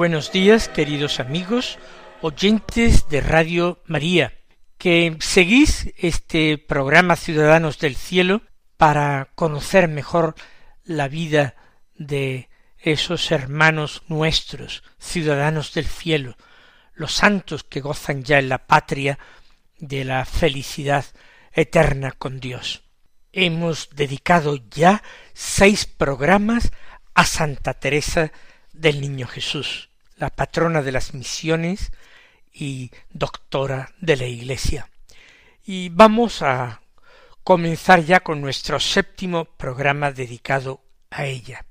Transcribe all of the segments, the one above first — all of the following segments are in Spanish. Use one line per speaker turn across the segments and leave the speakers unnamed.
Buenos días, queridos amigos, oyentes de Radio María, que seguís este programa Ciudadanos del Cielo para conocer mejor la vida de esos hermanos nuestros, ciudadanos del cielo, los santos que gozan ya en la patria de la felicidad eterna con Dios. Hemos dedicado ya seis programas a Santa Teresa del Niño Jesús la patrona de las misiones y doctora de la Iglesia. Y vamos a comenzar ya con nuestro séptimo programa dedicado a ella.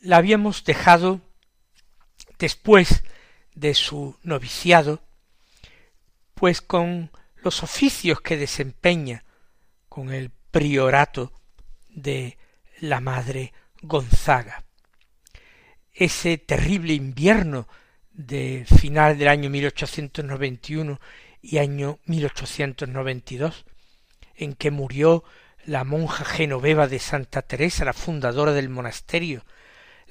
La habíamos dejado después de su noviciado, pues con los oficios que desempeña con el priorato de la Madre Gonzaga ese terrible invierno de final del año 1891 y año 1892, en que murió la monja genoveva de Santa Teresa, la fundadora del monasterio,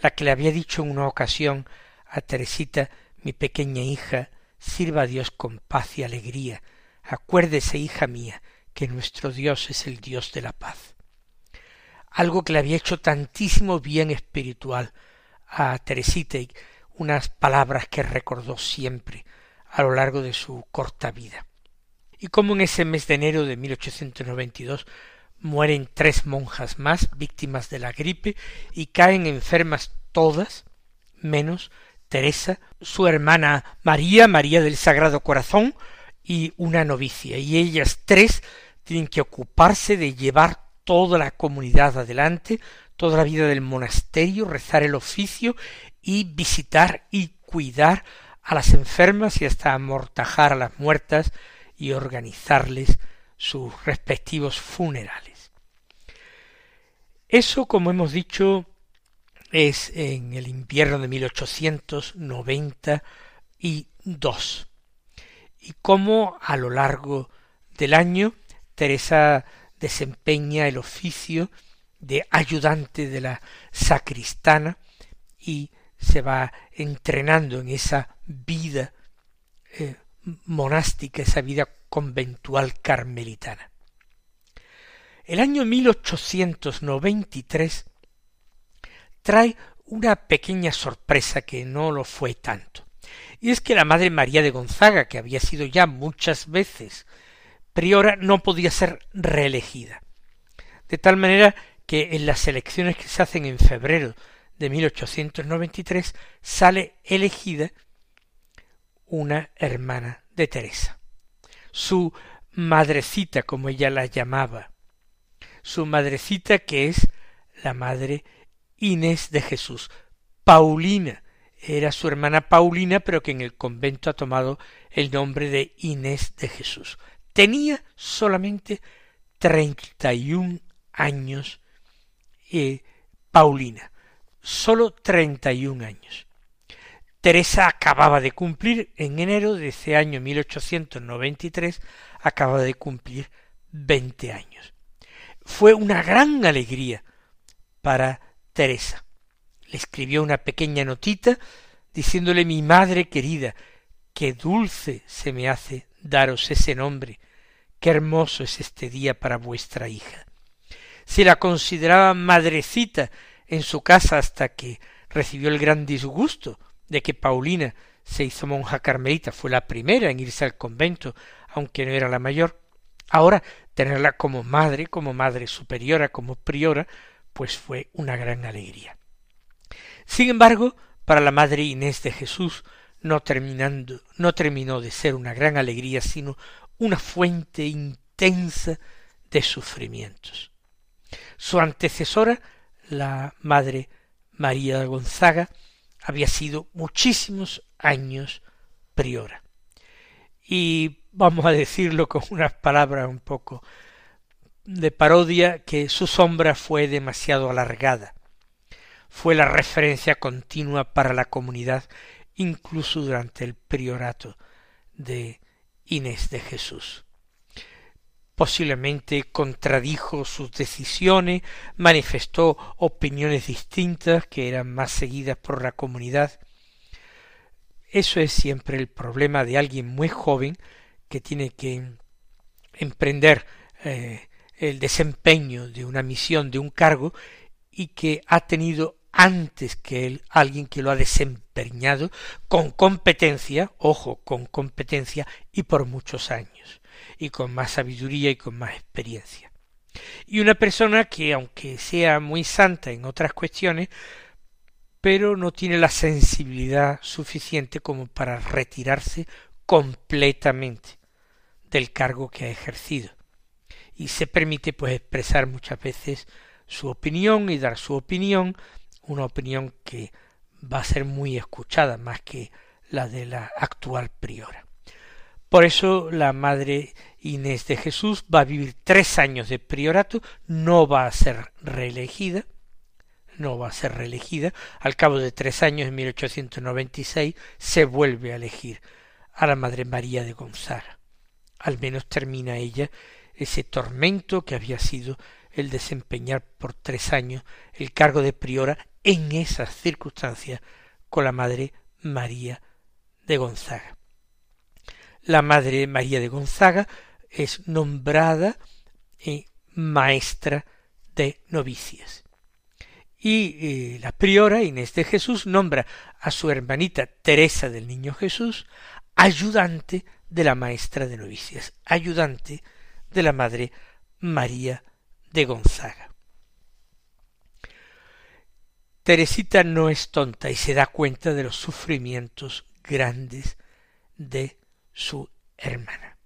la que le había dicho en una ocasión a Teresita, mi pequeña hija, sirva a Dios con paz y alegría. Acuérdese, hija mía, que nuestro Dios es el Dios de la paz. Algo que le había hecho tantísimo bien espiritual, a Teresita unas palabras que recordó siempre a lo largo de su corta vida. Y como en ese mes de enero de 1892 mueren tres monjas más víctimas de la gripe y caen enfermas todas, menos Teresa, su hermana María, María del Sagrado Corazón, y una novicia, y ellas tres tienen que ocuparse de llevar toda la comunidad adelante, toda la vida del monasterio, rezar el oficio y visitar y cuidar a las enfermas y hasta amortajar a las muertas y organizarles sus respectivos funerales. Eso, como hemos dicho, es en el invierno de 1892 y cómo a lo largo del año Teresa desempeña el oficio de ayudante de la sacristana y se va entrenando en esa vida eh, monástica, esa vida conventual carmelitana. El año 1893 trae una pequeña sorpresa que no lo fue tanto. Y es que la Madre María de Gonzaga, que había sido ya muchas veces priora, no podía ser reelegida. De tal manera que en las elecciones que se hacen en febrero de 1893 sale elegida una hermana de Teresa. Su madrecita, como ella la llamaba, su madrecita que es la madre Inés de Jesús. Paulina era su hermana Paulina, pero que en el convento ha tomado el nombre de Inés de Jesús. Tenía solamente treinta y un años Paulina, sólo treinta y un años. Teresa acababa de cumplir, en enero de ese año 1893, acababa de cumplir veinte años. Fue una gran alegría para Teresa. Le escribió una pequeña notita diciéndole mi madre querida, qué dulce se me hace daros ese nombre, qué hermoso es este día para vuestra hija se la consideraba madrecita en su casa hasta que recibió el gran disgusto de que Paulina se hizo monja carmelita, fue la primera en irse al convento, aunque no era la mayor. Ahora tenerla como madre, como madre superiora, como priora, pues fue una gran alegría. Sin embargo, para la madre Inés de Jesús no terminando, no terminó de ser una gran alegría, sino una fuente intensa de sufrimientos. Su antecesora, la Madre María Gonzaga, había sido muchísimos años priora. Y vamos a decirlo con unas palabras un poco de parodia, que su sombra fue demasiado alargada. Fue la referencia continua para la comunidad, incluso durante el priorato de Inés de Jesús. Posiblemente contradijo sus decisiones, manifestó opiniones distintas que eran más seguidas por la comunidad. Eso es siempre el problema de alguien muy joven que tiene que emprender eh, el desempeño de una misión, de un cargo, y que ha tenido antes que él alguien que lo ha desempeñado con competencia, ojo, con competencia y por muchos años, y con más sabiduría y con más experiencia. Y una persona que, aunque sea muy santa en otras cuestiones, pero no tiene la sensibilidad suficiente como para retirarse completamente del cargo que ha ejercido y se permite pues expresar muchas veces su opinión y dar su opinión, una opinión que va a ser muy escuchada más que la de la actual priora. Por eso la madre Inés de Jesús va a vivir tres años de priorato, no va a ser reelegida, no va a ser reelegida. Al cabo de tres años, en 1896, se vuelve a elegir a la Madre María de Gonzaga. Al menos termina ella ese tormento que había sido el desempeñar por tres años el cargo de priora en esas circunstancias con la Madre María de Gonzaga. La Madre María de Gonzaga es nombrada eh, maestra de novicias. Y eh, la priora Inés de Jesús nombra a su hermanita Teresa del Niño Jesús ayudante de la maestra de novicias, ayudante de la Madre María de Gonzaga. Teresita no es tonta y se da cuenta de los sufrimientos grandes de su hermana.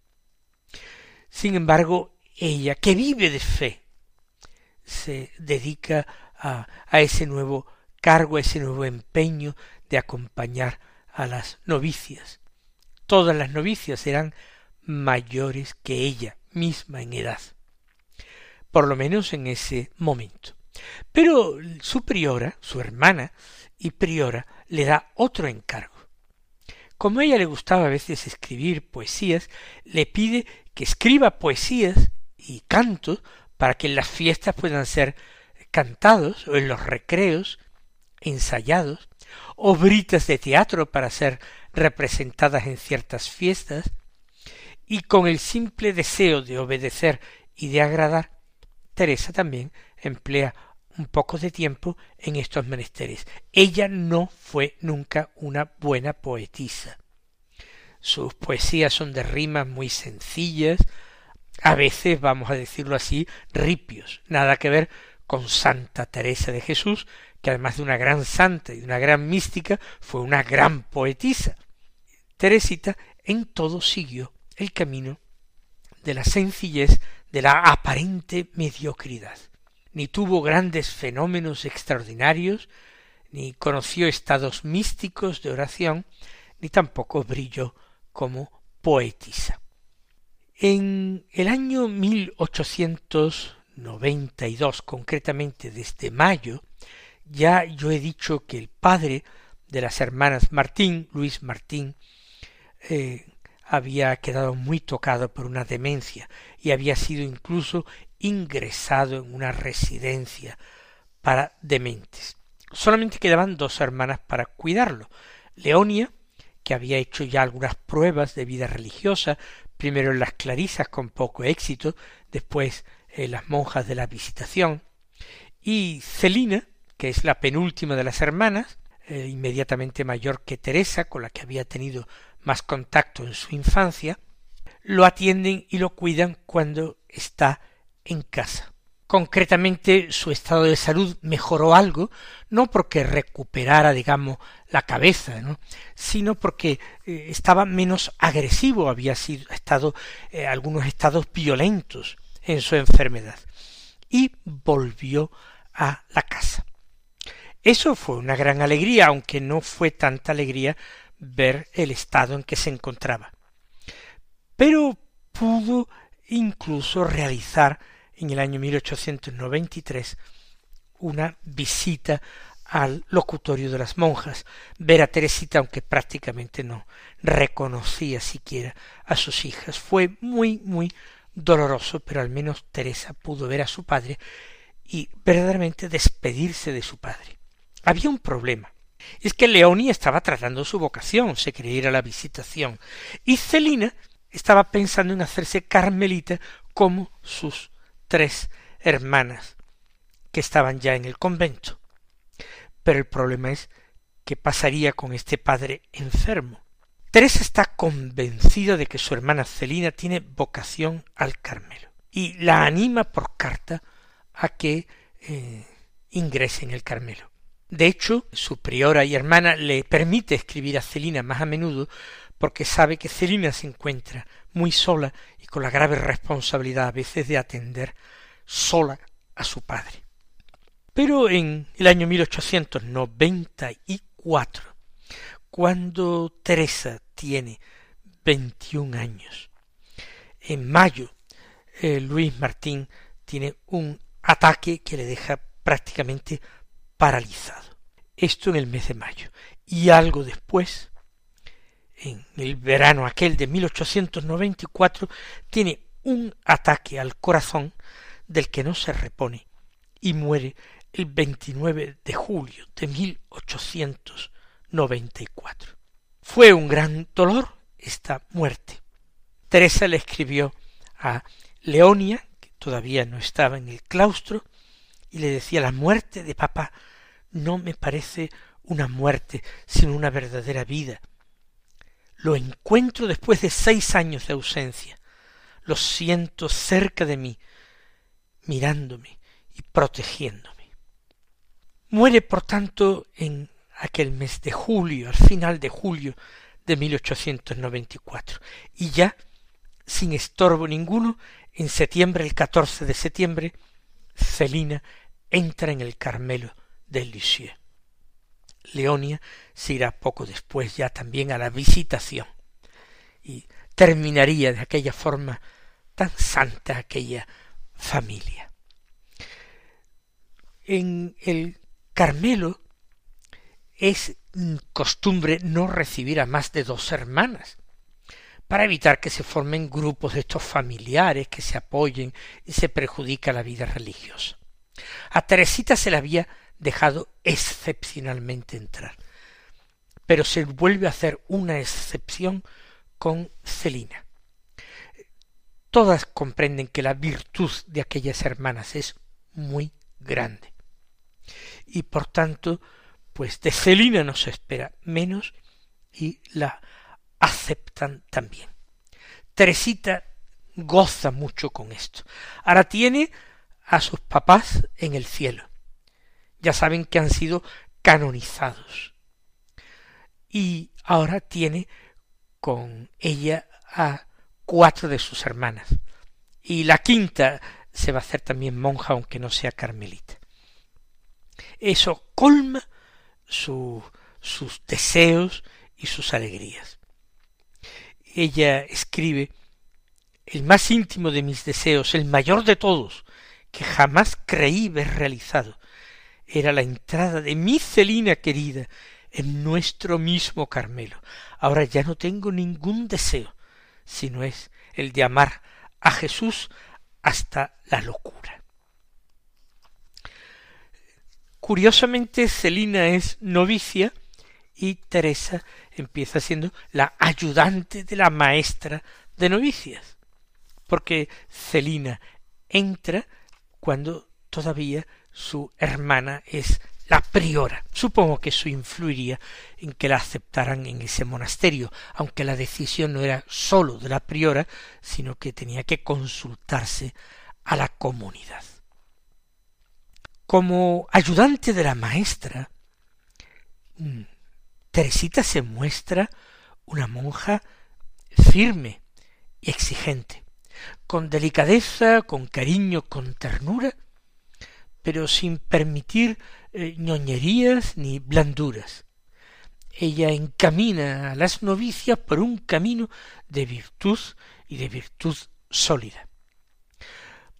Sin embargo, ella, que vive de fe, se dedica a, ese nuevo cargo, a ese nuevo empeño de acompañar a las novicias. Todas las novicias eran mayores que ella, misma en edad, por lo menos en ese momento. Pero su priora, su hermana y priora, le da otro encargo. Como a ella le gustaba a veces escribir poesías, le pide que escriba poesías y cantos para que en las fiestas puedan ser cantados o en los recreos ensayados, obritas de teatro para ser representadas en ciertas fiestas, y con el simple deseo de obedecer y de agradar, Teresa también emplea un poco de tiempo en estos menesteres. Ella no fue nunca una buena poetisa. Sus poesías son de rimas muy sencillas, a veces, vamos a decirlo así, ripios, nada que ver con Santa Teresa de Jesús, que además de una gran santa y una gran mística, fue una gran poetisa. Teresita en todo siguió el camino de la sencillez, de la aparente mediocridad. Ni tuvo grandes fenómenos extraordinarios, ni conoció estados místicos de oración, ni tampoco brilló como poetisa. En el año 1892, concretamente desde mayo, ya yo he dicho que el padre de las hermanas Martín, Luis Martín, eh, había quedado muy tocado por una demencia y había sido incluso ingresado en una residencia para dementes. Solamente quedaban dos hermanas para cuidarlo. Leonia, que había hecho ya algunas pruebas de vida religiosa, primero en las clarisas con poco éxito, después en las monjas de la visitación, y Celina, que es la penúltima de las hermanas, eh, inmediatamente mayor que Teresa, con la que había tenido más contacto en su infancia, lo atienden y lo cuidan cuando está en casa. Concretamente su estado de salud mejoró algo, no porque recuperara, digamos, la cabeza, ¿no? sino porque eh, estaba menos agresivo, había sido, estado eh, algunos estados violentos en su enfermedad y volvió a la casa. Eso fue una gran alegría, aunque no fue tanta alegría ver el estado en que se encontraba. Pero pudo incluso realizar en el año 1893 una visita al locutorio de las monjas, ver a Teresita, aunque prácticamente no reconocía siquiera a sus hijas. Fue muy, muy doloroso, pero al menos Teresa pudo ver a su padre y verdaderamente despedirse de su padre. Había un problema. Es que Leonie estaba tratando su vocación, se quería ir a la visitación, y Celina estaba pensando en hacerse carmelita como sus tres hermanas, que estaban ya en el convento. Pero el problema es qué pasaría con este padre enfermo. Teresa está convencida de que su hermana Celina tiene vocación al Carmelo y la anima por carta a que eh, ingrese en el Carmelo. De hecho, su priora y hermana le permite escribir a Celina más a menudo porque sabe que Celina se encuentra muy sola y con la grave responsabilidad a veces de atender sola a su padre. Pero en el año 1894, cuando Teresa tiene veintiún años, en mayo eh, Luis Martín tiene un ataque que le deja prácticamente paralizado. Esto en el mes de mayo. Y algo después, en el verano aquel de 1894, tiene un ataque al corazón del que no se repone y muere el 29 de julio de 1894. Fue un gran dolor esta muerte. Teresa le escribió a Leonia, que todavía no estaba en el claustro, y le decía la muerte de papá no me parece una muerte, sino una verdadera vida. Lo encuentro después de seis años de ausencia. Lo siento cerca de mí, mirándome y protegiéndome. Muere, por tanto, en aquel mes de julio, al final de julio de 1894, y ya, sin estorbo ninguno, en septiembre, el 14 de septiembre, Celina entra en el Carmelo de Lisieux. Leonia se irá poco después ya también a la visitación y terminaría de aquella forma tan santa aquella familia. En el Carmelo es costumbre no recibir a más de dos hermanas, para evitar que se formen grupos de estos familiares que se apoyen y se perjudica la vida religiosa. A Teresita se le había dejado excepcionalmente entrar, pero se vuelve a hacer una excepción con Celina. Todas comprenden que la virtud de aquellas hermanas es muy grande y por tanto, pues de Celina no se espera menos y la aceptan también. Teresita goza mucho con esto. Ahora tiene a sus papás en el cielo. Ya saben que han sido canonizados. Y ahora tiene con ella a cuatro de sus hermanas. Y la quinta se va a hacer también monja aunque no sea carmelita. Eso colma sus deseos y sus alegrías. Ella escribe el más íntimo de mis deseos, el mayor de todos, que jamás creí ver realizado, era la entrada de mi Celina querida en nuestro mismo Carmelo. Ahora ya no tengo ningún deseo, sino es el de amar a Jesús hasta la locura. Curiosamente, Celina es novicia y Teresa empieza siendo la ayudante de la maestra de novicias, porque Celina entra cuando todavía su hermana es la priora. Supongo que eso influiría en que la aceptaran en ese monasterio, aunque la decisión no era sólo de la priora, sino que tenía que consultarse a la comunidad. Como ayudante de la maestra, mm, Teresita se muestra una monja firme y exigente. con delicadeza, con cariño, con ternura, pero sin permitir eh, ñoñerías ni blanduras. Ella encamina a las novicias por un camino de virtud y de virtud sólida.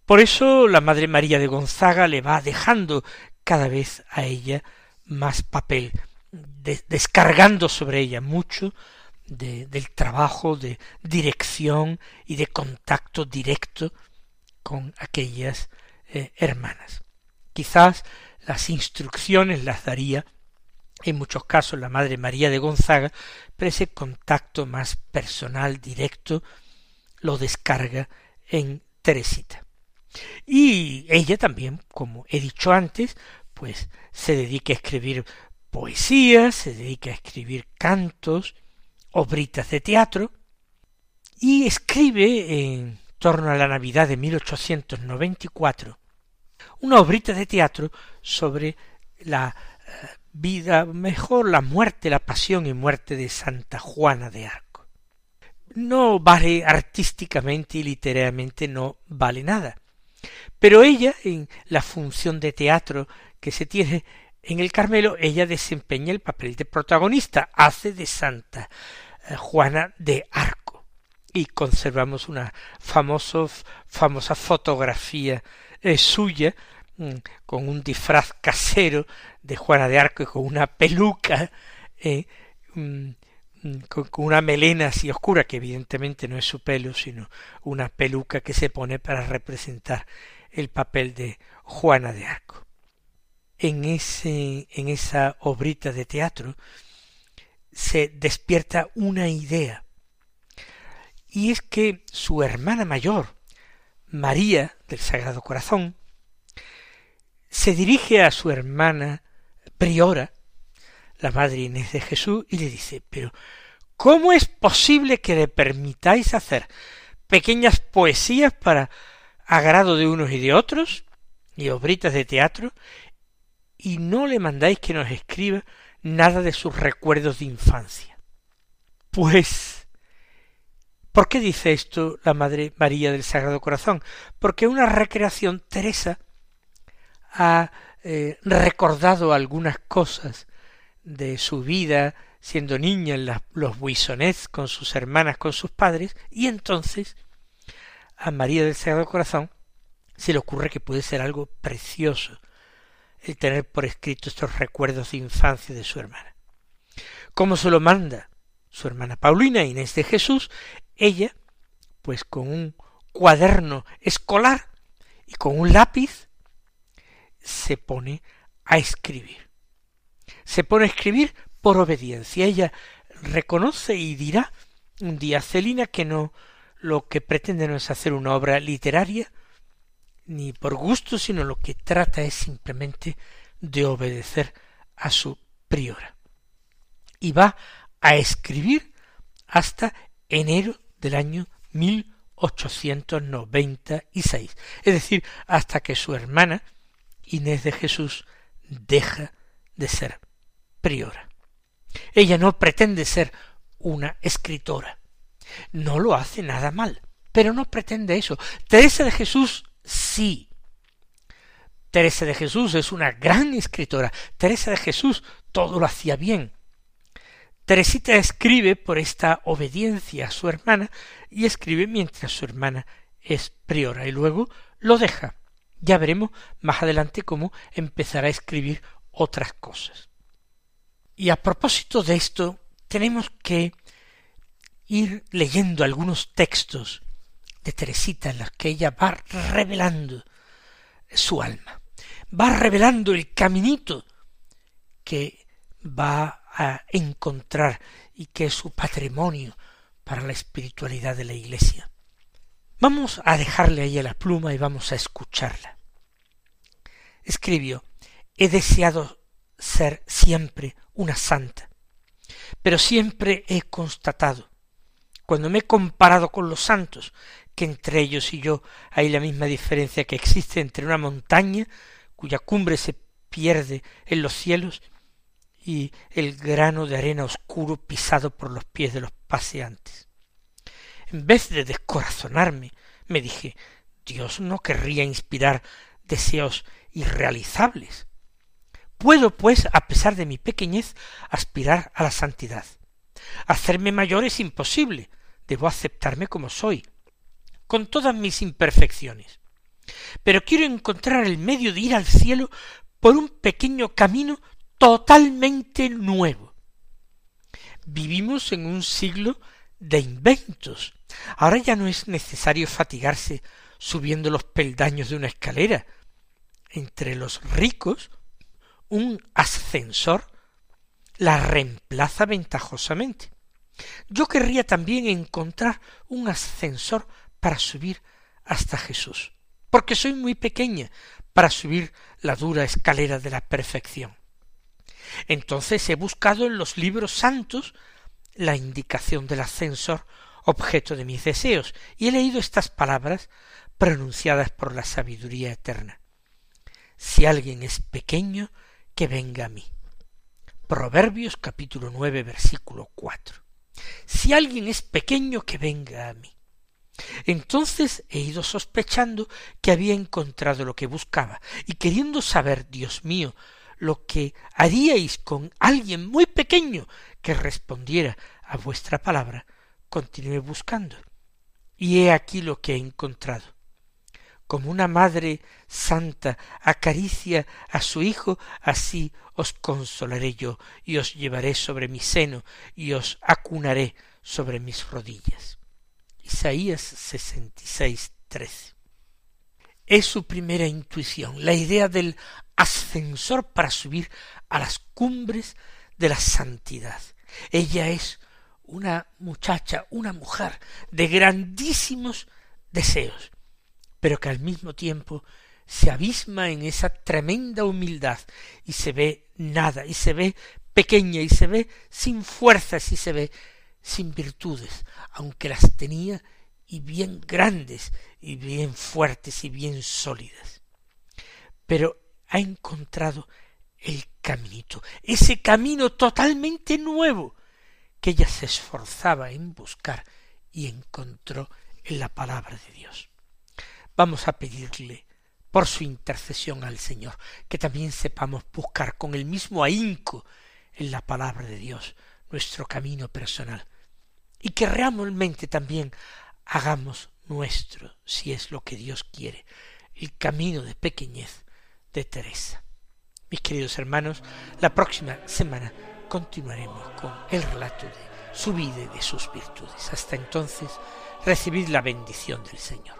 Por eso la Madre María de Gonzaga le va dejando cada vez a ella más papel, descargando sobre ella mucho del trabajo de dirección y de contacto directo con aquellas eh, hermanas. Quizás las instrucciones las daría en muchos casos la Madre María de Gonzaga, pero ese contacto más personal, directo, lo descarga en Teresita. Y ella también, como he dicho antes, pues se dedica a escribir poesía, se dedica a escribir cantos, obritas de teatro, y escribe en torno a la Navidad de 1894 una obrita de teatro sobre la eh, vida, mejor la muerte, la pasión y muerte de Santa Juana de Arco. No vale artísticamente y literariamente no vale nada. Pero ella, en la función de teatro que se tiene en el Carmelo, ella desempeña el papel de protagonista, hace de Santa eh, Juana de Arco. Y conservamos una famosa fotografía eh, suya mm, con un disfraz casero de Juana de Arco y con una peluca eh, mm, mm, con, una melena así oscura, que evidentemente no es su pelo, sino una peluca que se pone para representar el papel de Juana de Arco. En, ese, en esa obrita de teatro se despierta una idea, y es que su hermana mayor, María del Sagrado Corazón, se dirige a su hermana priora, la Madre Inés de Jesús, y le dice, pero ¿cómo es posible que le permitáis hacer pequeñas poesías para agrado de unos y de otros, y obritas de teatro, y no le mandáis que nos escriba nada de sus recuerdos de infancia? Pues, ¿por qué dice esto la Madre María del Sagrado Corazón? Porque una recreación Teresa ha eh, recordado algunas cosas de su vida siendo niña en los buisonets con sus hermanas, con sus padres, y entonces a María del Sagrado Corazón se le ocurre que puede ser algo precioso el tener por escrito estos recuerdos de infancia de su hermana. Como se lo manda su hermana Paulina Inés de Jesús, ella, pues con un cuaderno escolar y con un lápiz, se pone a escribir. Se pone a escribir por obediencia. Ella reconoce y dirá un día Celina que no lo que pretende no es hacer una obra literaria ni por gusto, sino lo que trata es simplemente de obedecer a su priora. Y va a escribir hasta enero del año 1896, es decir, hasta que su hermana Inés de Jesús deja de ser priora. Ella no pretende ser una escritora. No lo hace nada mal, pero no pretende eso. Teresa de Jesús sí. Teresa de Jesús es una gran escritora. Teresa de Jesús todo lo hacía bien. Teresita escribe por esta obediencia a su hermana y escribe mientras su hermana es priora y luego lo deja. Ya veremos más adelante cómo empezará a escribir otras cosas. Y a propósito de esto, tenemos que ir leyendo algunos textos de Teresita en los que ella va revelando su alma, va revelando el caminito que va a encontrar y que es su patrimonio para la espiritualidad de la Iglesia. Vamos a dejarle ahí la pluma y vamos a escucharla. Escribió, he deseado ser siempre una santa, pero siempre he constatado, cuando me he comparado con los santos, que entre ellos y yo hay la misma diferencia que existe entre una montaña cuya cumbre se pierde en los cielos y el grano de arena oscuro pisado por los pies de los paseantes en vez de descorazonarme, me dije, Dios no querría inspirar deseos irrealizables. Puedo, pues, a pesar de mi pequeñez, aspirar a la santidad. Hacerme mayor es imposible. Debo aceptarme como soy, con todas mis imperfecciones. Pero quiero encontrar el medio de ir al cielo por un pequeño camino totalmente nuevo. Vivimos en un siglo de inventos. Ahora ya no es necesario fatigarse subiendo los peldaños de una escalera. Entre los ricos un ascensor la reemplaza ventajosamente. Yo querría también encontrar un ascensor para subir hasta Jesús, porque soy muy pequeña para subir la dura escalera de la perfección. Entonces he buscado en los libros santos la indicación del ascensor objeto de mis deseos, y he leído estas palabras pronunciadas por la sabiduría eterna. Si alguien es pequeño, que venga a mí. Proverbios capítulo nueve versículo cuatro. Si alguien es pequeño, que venga a mí. Entonces he ido sospechando que había encontrado lo que buscaba, y queriendo saber, Dios mío, lo que haríais con alguien muy pequeño que respondiera a vuestra palabra, continué buscando. Y he aquí lo que he encontrado como una madre santa acaricia a su hijo, así os consolaré yo, y os llevaré sobre mi seno, y os acunaré sobre mis rodillas. Isaías 66, 13. Es su primera intuición, la idea del ascensor para subir a las cumbres de la santidad. Ella es una muchacha, una mujer de grandísimos deseos, pero que al mismo tiempo se abisma en esa tremenda humildad y se ve nada, y se ve pequeña, y se ve sin fuerzas, y se ve sin virtudes, aunque las tenía y bien grandes, y bien fuertes, y bien sólidas. Pero ha encontrado el caminito, ese camino totalmente nuevo que ella se esforzaba en buscar y encontró en la palabra de Dios. Vamos a pedirle por su intercesión al Señor, que también sepamos buscar con el mismo ahínco en la palabra de Dios nuestro camino personal, y que realmente también hagamos nuestro, si es lo que Dios quiere, el camino de pequeñez de Teresa. Mis queridos hermanos, la próxima semana continuaremos con el relato de su vida y de sus virtudes. Hasta entonces, recibid la bendición del Señor.